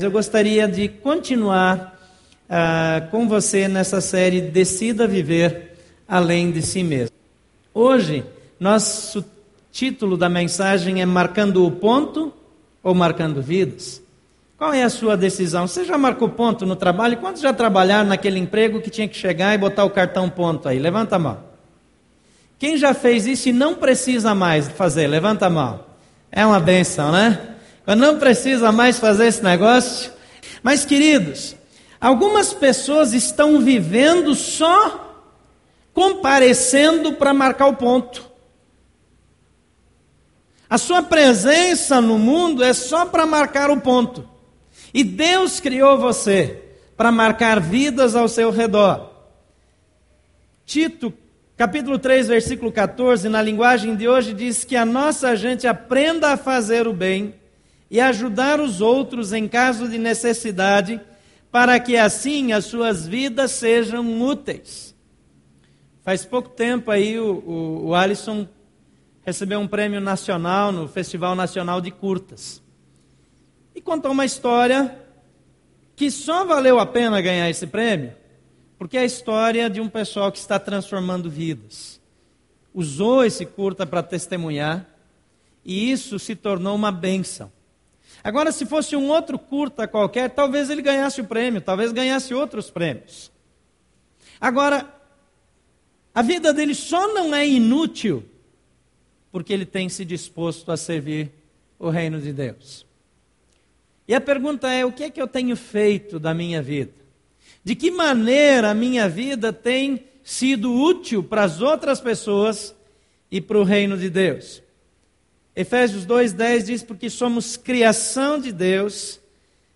Eu gostaria de continuar uh, com você nessa série Decida Viver Além de Si Mesmo. Hoje, nosso título da mensagem é Marcando o Ponto ou Marcando Vidas? Qual é a sua decisão? Você já marcou ponto no trabalho? Quantos já trabalharam naquele emprego que tinha que chegar e botar o cartão ponto aí? Levanta a mão. Quem já fez isso e não precisa mais fazer? Levanta a mão. É uma benção, né? Não precisa mais fazer esse negócio. Mas, queridos, algumas pessoas estão vivendo só comparecendo para marcar o ponto. A sua presença no mundo é só para marcar o ponto. E Deus criou você para marcar vidas ao seu redor. Tito, capítulo 3, versículo 14, na linguagem de hoje, diz que a nossa gente aprenda a fazer o bem e ajudar os outros em caso de necessidade, para que assim as suas vidas sejam úteis. Faz pouco tempo aí o, o, o Alisson recebeu um prêmio nacional no Festival Nacional de Curtas. E contou uma história que só valeu a pena ganhar esse prêmio, porque é a história de um pessoal que está transformando vidas. Usou esse curta para testemunhar, e isso se tornou uma bênção. Agora, se fosse um outro curta qualquer, talvez ele ganhasse o prêmio, talvez ganhasse outros prêmios. Agora, a vida dele só não é inútil porque ele tem se disposto a servir o reino de Deus. E a pergunta é: o que é que eu tenho feito da minha vida? De que maneira a minha vida tem sido útil para as outras pessoas e para o reino de Deus? Efésios 2,10 diz: Porque somos criação de Deus,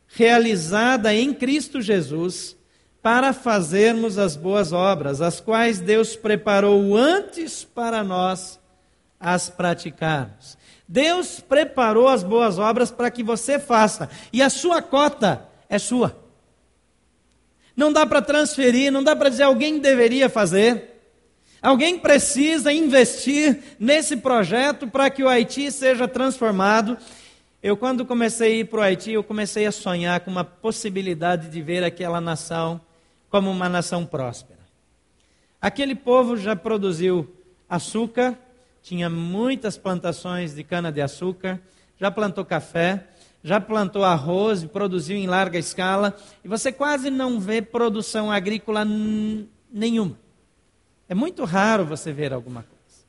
realizada em Cristo Jesus, para fazermos as boas obras, as quais Deus preparou antes para nós as praticarmos. Deus preparou as boas obras para que você faça, e a sua cota é sua. Não dá para transferir, não dá para dizer alguém deveria fazer. Alguém precisa investir nesse projeto para que o Haiti seja transformado. Eu, quando comecei a ir para o Haiti, eu comecei a sonhar com uma possibilidade de ver aquela nação como uma nação próspera. Aquele povo já produziu açúcar, tinha muitas plantações de cana-de-açúcar, já plantou café, já plantou arroz produziu em larga escala, e você quase não vê produção agrícola nenhuma. É muito raro você ver alguma coisa.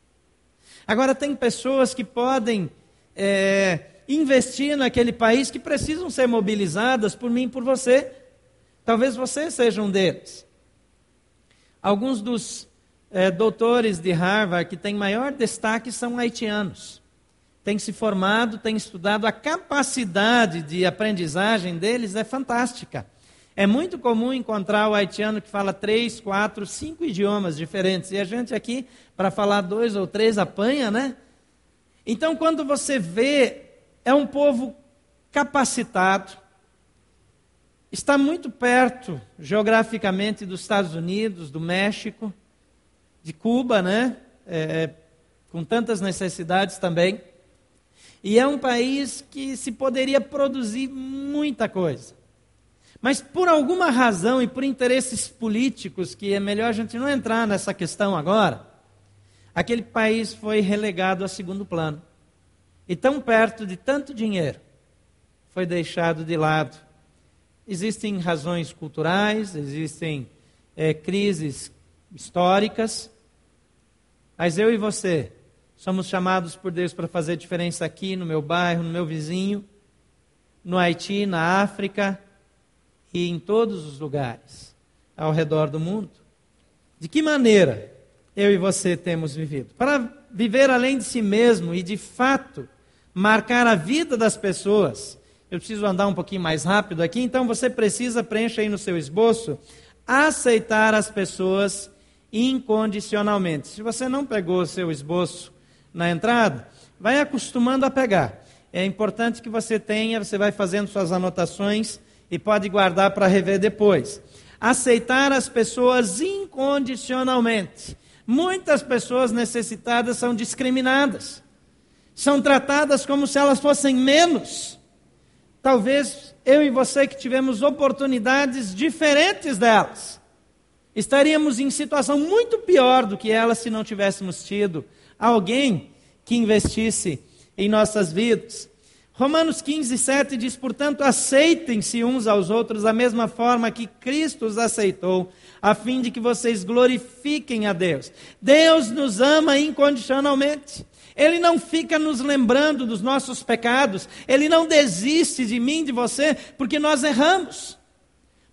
Agora, tem pessoas que podem é, investir naquele país que precisam ser mobilizadas por mim e por você. Talvez você seja um deles. Alguns dos é, doutores de Harvard que têm maior destaque são haitianos. Têm se formado, têm estudado, a capacidade de aprendizagem deles é fantástica. É muito comum encontrar o haitiano que fala três, quatro, cinco idiomas diferentes. E a gente aqui, para falar dois ou três, apanha, né? Então, quando você vê, é um povo capacitado, está muito perto geograficamente dos Estados Unidos, do México, de Cuba, né? É, com tantas necessidades também. E é um país que se poderia produzir muita coisa. Mas por alguma razão e por interesses políticos, que é melhor a gente não entrar nessa questão agora, aquele país foi relegado a segundo plano. E tão perto de tanto dinheiro, foi deixado de lado. Existem razões culturais, existem é, crises históricas, mas eu e você somos chamados por Deus para fazer diferença aqui, no meu bairro, no meu vizinho, no Haiti, na África, e em todos os lugares ao redor do mundo. De que maneira eu e você temos vivido? Para viver além de si mesmo e de fato marcar a vida das pessoas. Eu preciso andar um pouquinho mais rápido aqui, então você precisa preencher aí no seu esboço aceitar as pessoas incondicionalmente. Se você não pegou o seu esboço na entrada, vai acostumando a pegar. É importante que você tenha, você vai fazendo suas anotações e pode guardar para rever depois. Aceitar as pessoas incondicionalmente. Muitas pessoas necessitadas são discriminadas, são tratadas como se elas fossem menos. Talvez eu e você que tivemos oportunidades diferentes delas. Estaríamos em situação muito pior do que elas se não tivéssemos tido alguém que investisse em nossas vidas. Romanos 15, 7 diz: Portanto, aceitem-se uns aos outros da mesma forma que Cristo os aceitou, a fim de que vocês glorifiquem a Deus. Deus nos ama incondicionalmente. Ele não fica nos lembrando dos nossos pecados, ele não desiste de mim, de você, porque nós erramos,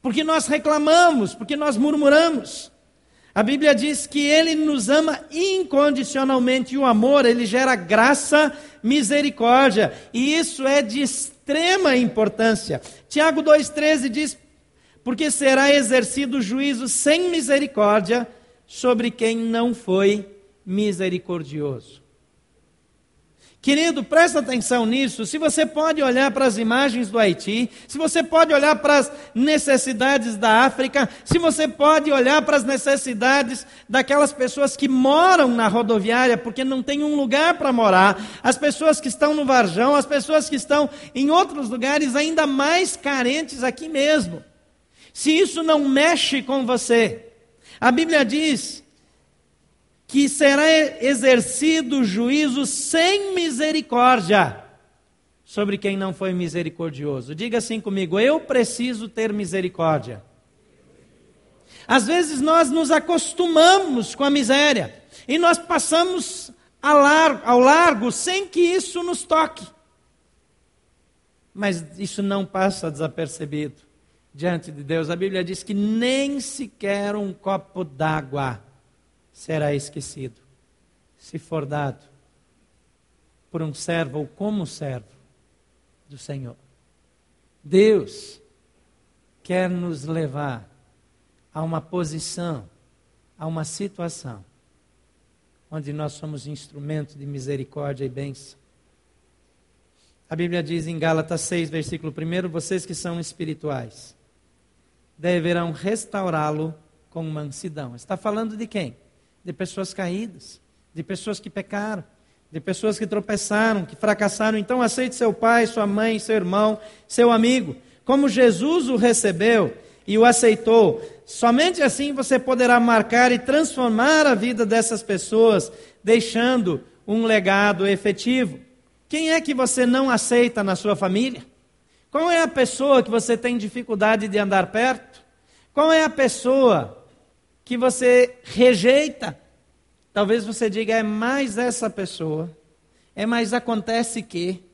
porque nós reclamamos, porque nós murmuramos. A Bíblia diz que ele nos ama incondicionalmente e o amor, ele gera graça, misericórdia, e isso é de extrema importância. Tiago 2,13 diz: Porque será exercido juízo sem misericórdia sobre quem não foi misericordioso. Querido, presta atenção nisso. Se você pode olhar para as imagens do Haiti, se você pode olhar para as necessidades da África, se você pode olhar para as necessidades daquelas pessoas que moram na rodoviária porque não tem um lugar para morar, as pessoas que estão no Varjão, as pessoas que estão em outros lugares ainda mais carentes aqui mesmo. Se isso não mexe com você, a Bíblia diz que será exercido juízo sem misericórdia sobre quem não foi misericordioso. Diga assim comigo: eu preciso ter misericórdia. Às vezes nós nos acostumamos com a miséria e nós passamos ao largo sem que isso nos toque. Mas isso não passa desapercebido diante de Deus. A Bíblia diz que nem sequer um copo d'água será esquecido, se for dado por um servo ou como servo do Senhor. Deus quer nos levar a uma posição, a uma situação, onde nós somos instrumento de misericórdia e bênção. A Bíblia diz em Gálatas 6, versículo 1: vocês que são espirituais deverão restaurá-lo com mansidão. Está falando de quem? De pessoas caídas, de pessoas que pecaram, de pessoas que tropeçaram, que fracassaram. Então aceite seu pai, sua mãe, seu irmão, seu amigo, como Jesus o recebeu e o aceitou. Somente assim você poderá marcar e transformar a vida dessas pessoas, deixando um legado efetivo. Quem é que você não aceita na sua família? Qual é a pessoa que você tem dificuldade de andar perto? Qual é a pessoa que você rejeita. Talvez você diga, é mais essa pessoa, é mais acontece que,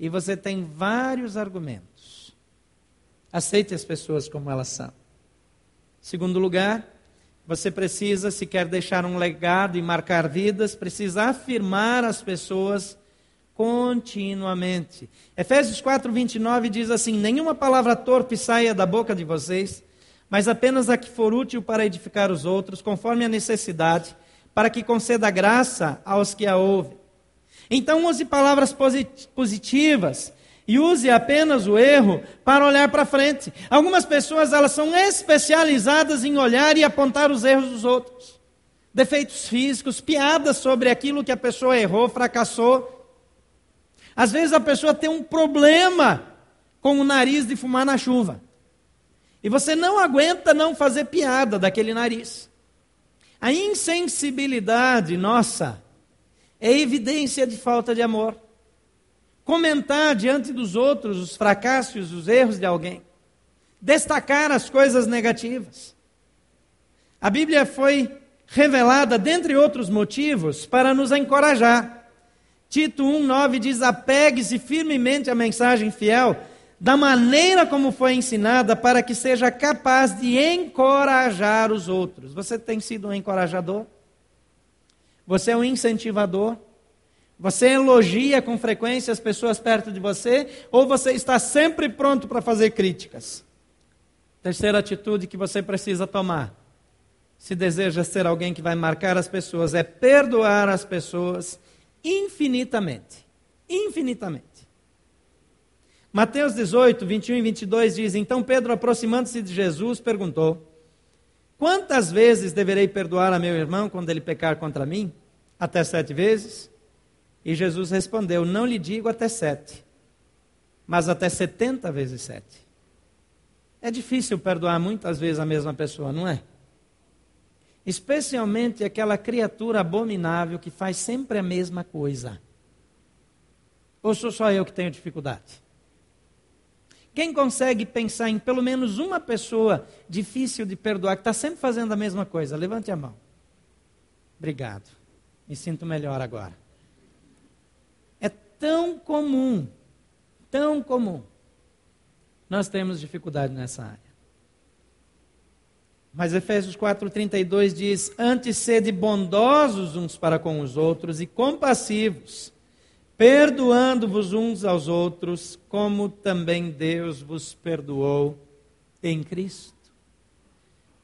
e você tem vários argumentos. Aceite as pessoas como elas são. Segundo lugar, você precisa, se quer deixar um legado e marcar vidas, precisa afirmar as pessoas continuamente. Efésios 4, 29 diz assim: Nenhuma palavra torpe saia da boca de vocês, mas apenas a que for útil para edificar os outros, conforme a necessidade, para que conceda graça aos que a ouvem. Então use palavras positivas e use apenas o erro para olhar para frente. Algumas pessoas elas são especializadas em olhar e apontar os erros dos outros. Defeitos físicos, piadas sobre aquilo que a pessoa errou, fracassou. Às vezes a pessoa tem um problema com o nariz de fumar na chuva. E você não aguenta não fazer piada daquele nariz. A insensibilidade nossa é evidência de falta de amor. Comentar diante dos outros os fracassos, os erros de alguém. Destacar as coisas negativas. A Bíblia foi revelada, dentre outros motivos, para nos encorajar. Tito 1,9 diz: apegue-se firmemente à mensagem fiel da maneira como foi ensinada, para que seja capaz de encorajar os outros. Você tem sido um encorajador? Você é um incentivador? Você elogia com frequência as pessoas perto de você? Ou você está sempre pronto para fazer críticas? Terceira atitude que você precisa tomar, se deseja ser alguém que vai marcar as pessoas, é perdoar as pessoas infinitamente. Infinitamente. Mateus 18, 21 e 22 diz: Então Pedro, aproximando-se de Jesus, perguntou: Quantas vezes deverei perdoar a meu irmão quando ele pecar contra mim? Até sete vezes? E Jesus respondeu: Não lhe digo até sete, mas até setenta vezes sete. É difícil perdoar muitas vezes a mesma pessoa, não é? Especialmente aquela criatura abominável que faz sempre a mesma coisa. Ou sou só eu que tenho dificuldade? Quem consegue pensar em pelo menos uma pessoa difícil de perdoar, que está sempre fazendo a mesma coisa? Levante a mão. Obrigado. Me sinto melhor agora. É tão comum, tão comum. Nós temos dificuldade nessa área. Mas Efésios 4,32 diz: Antes sede bondosos uns para com os outros e compassivos perdoando-vos uns aos outros, como também Deus vos perdoou em Cristo.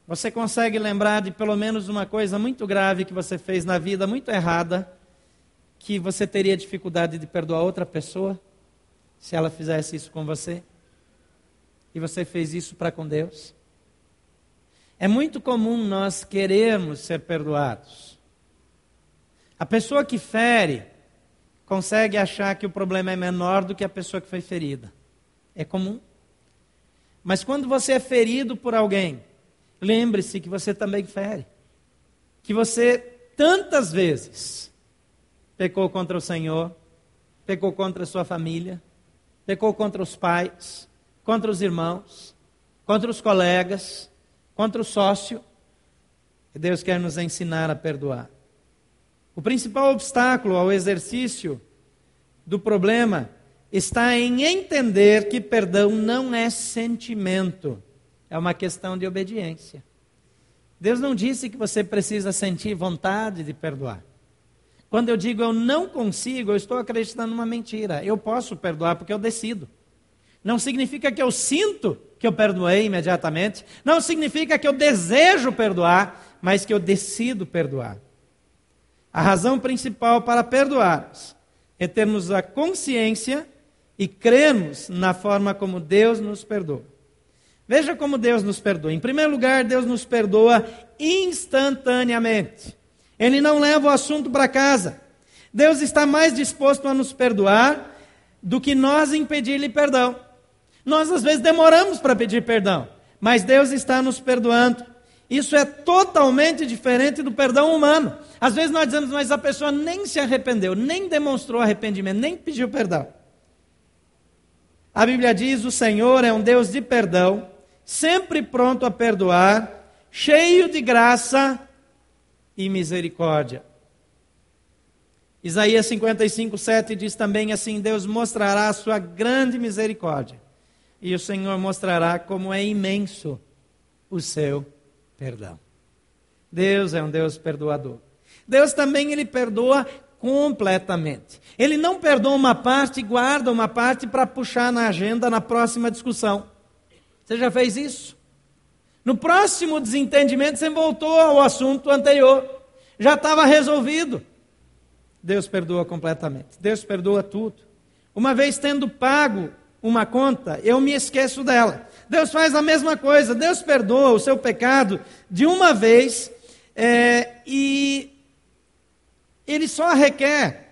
Você consegue lembrar de pelo menos uma coisa muito grave que você fez na vida, muito errada, que você teria dificuldade de perdoar outra pessoa se ela fizesse isso com você? E você fez isso para com Deus? É muito comum nós querermos ser perdoados. A pessoa que fere, consegue achar que o problema é menor do que a pessoa que foi ferida. É comum. Mas quando você é ferido por alguém, lembre-se que você também fere. Que você tantas vezes pecou contra o Senhor, pecou contra a sua família, pecou contra os pais, contra os irmãos, contra os colegas, contra o sócio. E Deus quer nos ensinar a perdoar. O principal obstáculo ao exercício do problema está em entender que perdão não é sentimento, é uma questão de obediência. Deus não disse que você precisa sentir vontade de perdoar. Quando eu digo eu não consigo, eu estou acreditando numa mentira. Eu posso perdoar porque eu decido. Não significa que eu sinto que eu perdoei imediatamente. Não significa que eu desejo perdoar, mas que eu decido perdoar. A razão principal para perdoarmos é termos a consciência e crermos na forma como Deus nos perdoa. Veja como Deus nos perdoa. Em primeiro lugar, Deus nos perdoa instantaneamente. Ele não leva o assunto para casa. Deus está mais disposto a nos perdoar do que nós impedir-lhe perdão. Nós às vezes demoramos para pedir perdão, mas Deus está nos perdoando. Isso é totalmente diferente do perdão humano. Às vezes nós dizemos, mas a pessoa nem se arrependeu, nem demonstrou arrependimento, nem pediu perdão. A Bíblia diz: o Senhor é um Deus de perdão, sempre pronto a perdoar, cheio de graça e misericórdia. Isaías 55, 7 diz também assim: Deus mostrará a sua grande misericórdia, e o Senhor mostrará como é imenso o seu perdão. Deus é um Deus perdoador. Deus também ele perdoa completamente. Ele não perdoa uma parte e guarda uma parte para puxar na agenda na próxima discussão. Você já fez isso? No próximo desentendimento, você voltou ao assunto anterior. Já estava resolvido. Deus perdoa completamente. Deus perdoa tudo. Uma vez tendo pago uma conta, eu me esqueço dela. Deus faz a mesma coisa, Deus perdoa o seu pecado de uma vez é, e Ele só requer,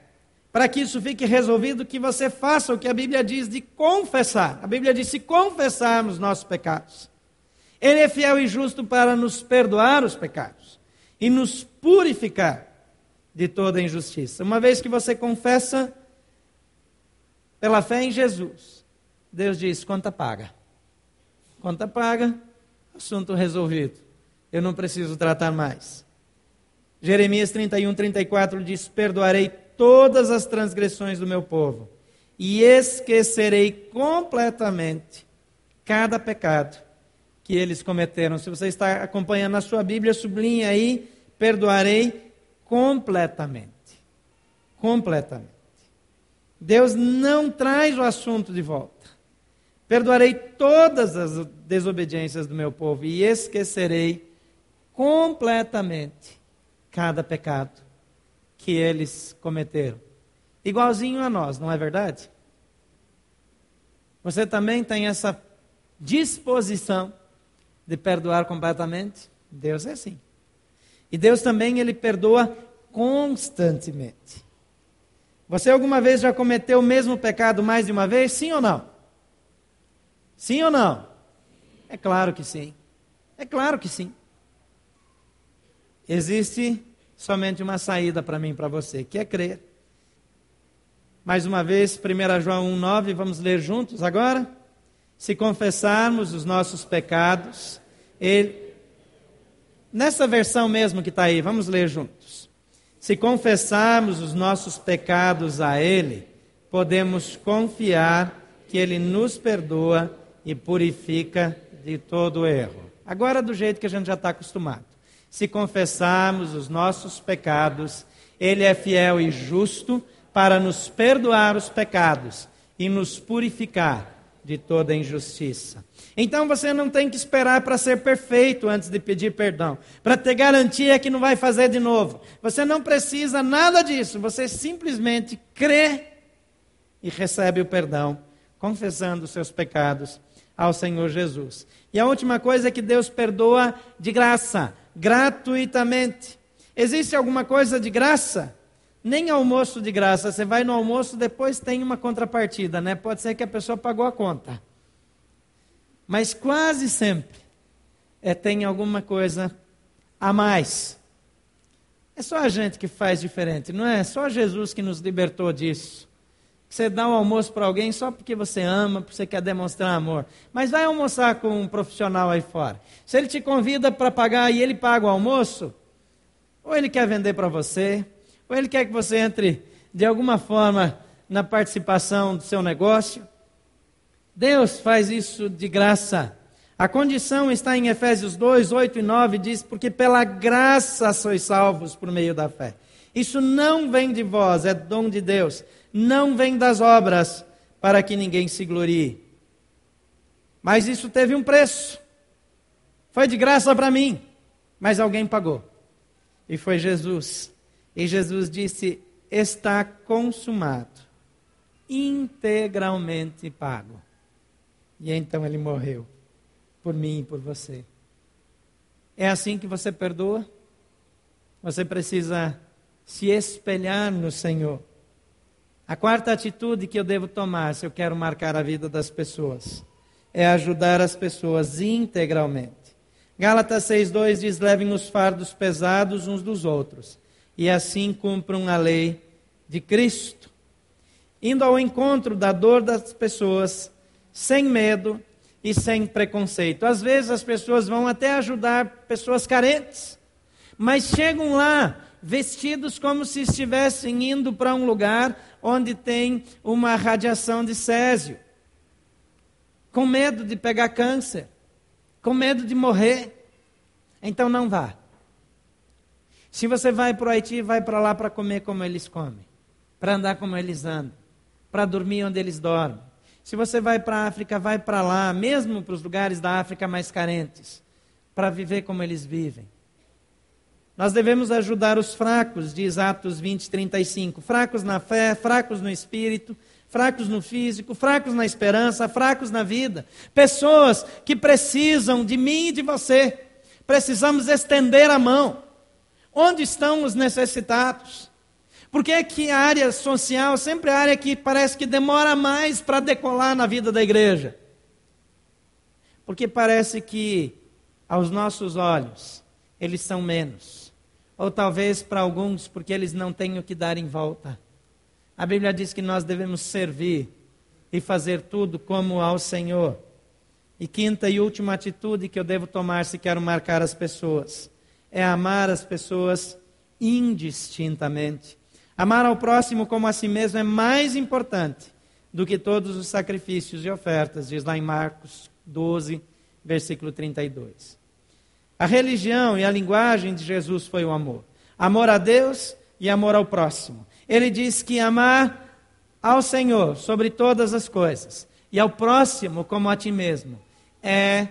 para que isso fique resolvido, que você faça o que a Bíblia diz de confessar. A Bíblia diz: se confessarmos nossos pecados, Ele é fiel e justo para nos perdoar os pecados e nos purificar de toda injustiça. Uma vez que você confessa pela fé em Jesus, Deus diz: conta paga. Conta paga, assunto resolvido. Eu não preciso tratar mais. Jeremias 31, 34 diz: Perdoarei todas as transgressões do meu povo e esquecerei completamente cada pecado que eles cometeram. Se você está acompanhando a sua Bíblia, sublinhe aí: perdoarei completamente. Completamente. Deus não traz o assunto de volta. Perdoarei todas as desobediências do meu povo e esquecerei completamente cada pecado que eles cometeram. Igualzinho a nós, não é verdade? Você também tem essa disposição de perdoar completamente? Deus é assim. E Deus também ele perdoa constantemente. Você alguma vez já cometeu o mesmo pecado mais de uma vez? Sim ou não? Sim ou não? É claro que sim. É claro que sim. Existe somente uma saída para mim e para você, que é crer. Mais uma vez, 1 João 1,9, vamos ler juntos agora? Se confessarmos os nossos pecados, ele. Nessa versão mesmo que está aí, vamos ler juntos. Se confessarmos os nossos pecados a Ele, podemos confiar que Ele nos perdoa e purifica de todo erro. Agora, do jeito que a gente já está acostumado. Se confessarmos os nossos pecados, Ele é fiel e justo para nos perdoar os pecados e nos purificar de toda injustiça. Então você não tem que esperar para ser perfeito antes de pedir perdão, para ter garantia que não vai fazer de novo. Você não precisa nada disso, você simplesmente crê e recebe o perdão, confessando os seus pecados ao Senhor Jesus. E a última coisa é que Deus perdoa de graça, gratuitamente. Existe alguma coisa de graça? Nem almoço de graça. Você vai no almoço, depois tem uma contrapartida, né? Pode ser que a pessoa pagou a conta. Mas quase sempre é, tem alguma coisa a mais. É só a gente que faz diferente, não é? Só Jesus que nos libertou disso. Você dá um almoço para alguém só porque você ama, porque você quer demonstrar amor. Mas vai almoçar com um profissional aí fora. Se ele te convida para pagar e ele paga o almoço, ou ele quer vender para você, ou ele quer que você entre de alguma forma na participação do seu negócio. Deus faz isso de graça. A condição está em Efésios 2, 8 e 9, diz: Porque pela graça sois salvos por meio da fé. Isso não vem de vós, é dom de Deus não vem das obras, para que ninguém se glorie. Mas isso teve um preço. Foi de graça para mim, mas alguém pagou. E foi Jesus. E Jesus disse: Está consumado, integralmente pago. E então ele morreu por mim e por você. É assim que você perdoa? Você precisa se espelhar no Senhor. A quarta atitude que eu devo tomar se eu quero marcar a vida das pessoas é ajudar as pessoas integralmente. Gálatas 6,2 diz: levem os fardos pesados uns dos outros, e assim cumpram a lei de Cristo. Indo ao encontro da dor das pessoas, sem medo e sem preconceito. Às vezes as pessoas vão até ajudar pessoas carentes, mas chegam lá vestidos como se estivessem indo para um lugar onde tem uma radiação de césio, com medo de pegar câncer, com medo de morrer. Então não vá. Se você vai para o Haiti, vai para lá para comer como eles comem, para andar como eles andam, para dormir onde eles dormem. Se você vai para a África, vai para lá, mesmo para os lugares da África mais carentes, para viver como eles vivem. Nós devemos ajudar os fracos, diz Atos 20, 35. Fracos na fé, fracos no espírito, fracos no físico, fracos na esperança, fracos na vida. Pessoas que precisam de mim e de você. Precisamos estender a mão. Onde estão os necessitados? Por que, é que a área social sempre é a área que parece que demora mais para decolar na vida da igreja? Porque parece que, aos nossos olhos, eles são menos ou talvez para alguns porque eles não têm o que dar em volta. A Bíblia diz que nós devemos servir e fazer tudo como ao Senhor. E quinta e última atitude que eu devo tomar se quero marcar as pessoas é amar as pessoas indistintamente. Amar ao próximo como a si mesmo é mais importante do que todos os sacrifícios e ofertas, diz lá em Marcos 12, versículo 32. A religião e a linguagem de Jesus foi o amor. Amor a Deus e amor ao próximo. Ele diz que amar ao Senhor sobre todas as coisas e ao próximo como a ti mesmo é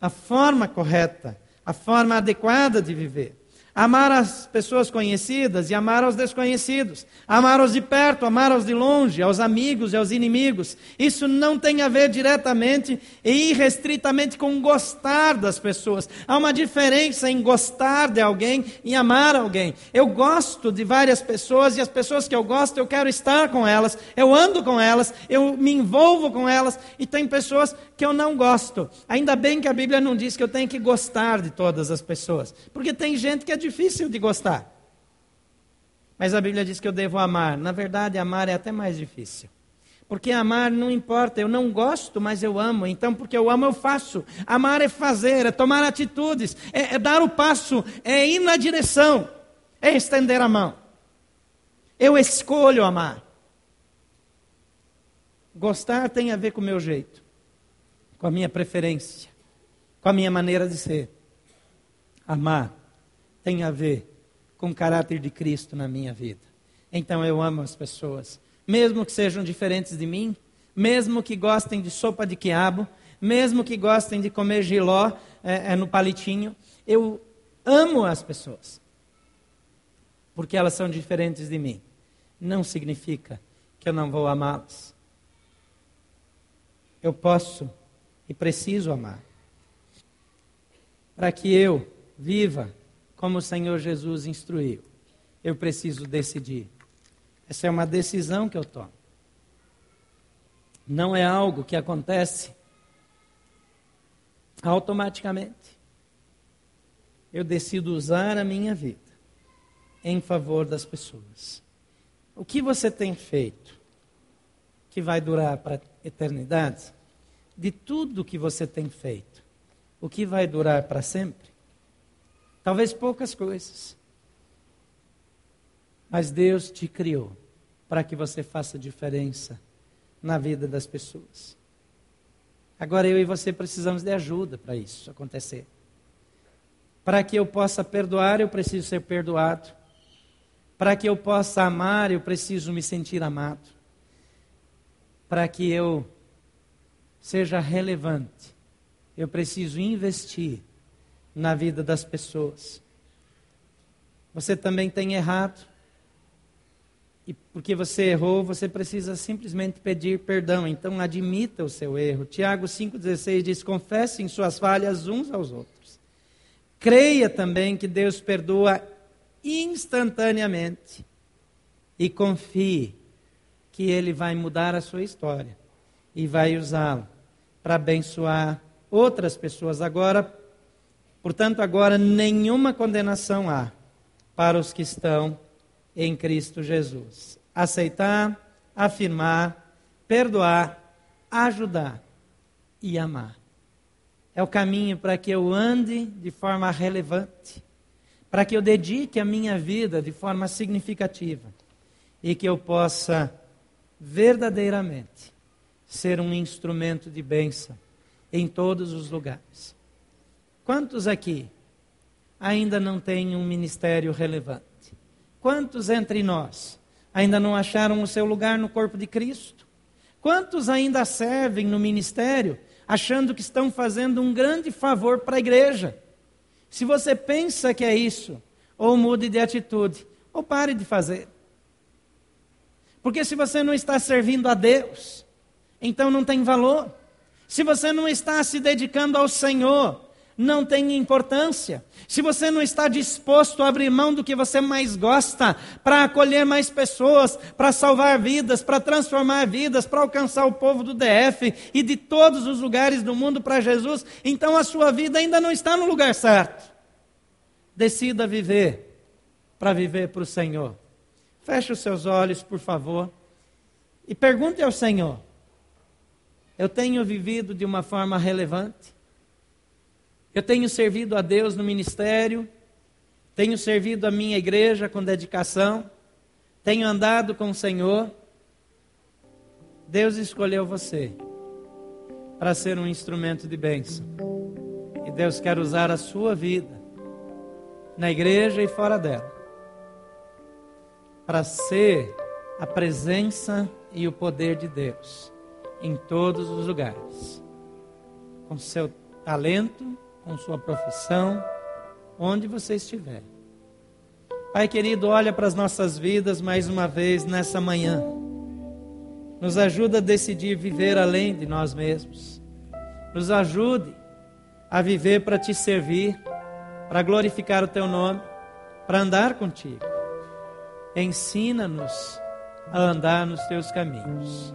a forma correta, a forma adequada de viver. Amar as pessoas conhecidas e amar aos desconhecidos. Amar aos de perto, amar aos de longe, aos amigos e aos inimigos. Isso não tem a ver diretamente e irrestritamente com gostar das pessoas. Há uma diferença em gostar de alguém e amar alguém. Eu gosto de várias pessoas e as pessoas que eu gosto, eu quero estar com elas, eu ando com elas, eu me envolvo com elas. E tem pessoas que eu não gosto. Ainda bem que a Bíblia não diz que eu tenho que gostar de todas as pessoas, porque tem gente que é difícil de gostar. Mas a Bíblia diz que eu devo amar. Na verdade, amar é até mais difícil. Porque amar não importa, eu não gosto, mas eu amo. Então, porque eu amo, eu faço. Amar é fazer, é tomar atitudes, é, é dar o passo, é ir na direção, é estender a mão. Eu escolho amar. Gostar tem a ver com o meu jeito, com a minha preferência, com a minha maneira de ser. Amar tem a ver com o caráter de Cristo na minha vida. Então eu amo as pessoas mesmo que sejam diferentes de mim, mesmo que gostem de sopa de quiabo, mesmo que gostem de comer giló é, é, no palitinho, eu amo as pessoas, porque elas são diferentes de mim. Não significa que eu não vou amá-las. Eu posso e preciso amar. Para que eu viva como o Senhor Jesus instruiu, eu preciso decidir essa é uma decisão que eu tomo. Não é algo que acontece automaticamente. Eu decido usar a minha vida em favor das pessoas. O que você tem feito que vai durar para a eternidade? De tudo que você tem feito, o que vai durar para sempre? Talvez poucas coisas. Mas Deus te criou para que você faça diferença na vida das pessoas. Agora eu e você precisamos de ajuda para isso acontecer. Para que eu possa perdoar, eu preciso ser perdoado. Para que eu possa amar, eu preciso me sentir amado. Para que eu seja relevante, eu preciso investir na vida das pessoas. Você também tem errado e porque você errou, você precisa simplesmente pedir perdão. Então, admita o seu erro. Tiago 5,16 diz: confessem suas falhas uns aos outros. Creia também que Deus perdoa instantaneamente. E confie que Ele vai mudar a sua história e vai usá-lo para abençoar outras pessoas. Agora, portanto, agora nenhuma condenação há para os que estão em Cristo Jesus. Aceitar, afirmar, perdoar, ajudar e amar. É o caminho para que eu ande de forma relevante, para que eu dedique a minha vida de forma significativa e que eu possa verdadeiramente ser um instrumento de bênção em todos os lugares. Quantos aqui ainda não têm um ministério relevante? Quantos entre nós ainda não acharam o seu lugar no corpo de Cristo? Quantos ainda servem no ministério achando que estão fazendo um grande favor para a igreja? Se você pensa que é isso, ou mude de atitude, ou pare de fazer. Porque se você não está servindo a Deus, então não tem valor. Se você não está se dedicando ao Senhor, não tem importância. Se você não está disposto a abrir mão do que você mais gosta para acolher mais pessoas, para salvar vidas, para transformar vidas, para alcançar o povo do DF e de todos os lugares do mundo para Jesus, então a sua vida ainda não está no lugar certo. Decida viver para viver para o Senhor. Feche os seus olhos, por favor, e pergunte ao Senhor: Eu tenho vivido de uma forma relevante? Eu tenho servido a Deus no ministério, tenho servido a minha igreja com dedicação, tenho andado com o Senhor. Deus escolheu você para ser um instrumento de bênção. E Deus quer usar a sua vida na igreja e fora dela para ser a presença e o poder de Deus em todos os lugares. Com seu talento, com sua profissão, onde você estiver. Pai querido, olha para as nossas vidas mais uma vez nessa manhã. Nos ajuda a decidir viver além de nós mesmos. Nos ajude a viver para te servir, para glorificar o teu nome, para andar contigo. Ensina-nos a andar nos teus caminhos.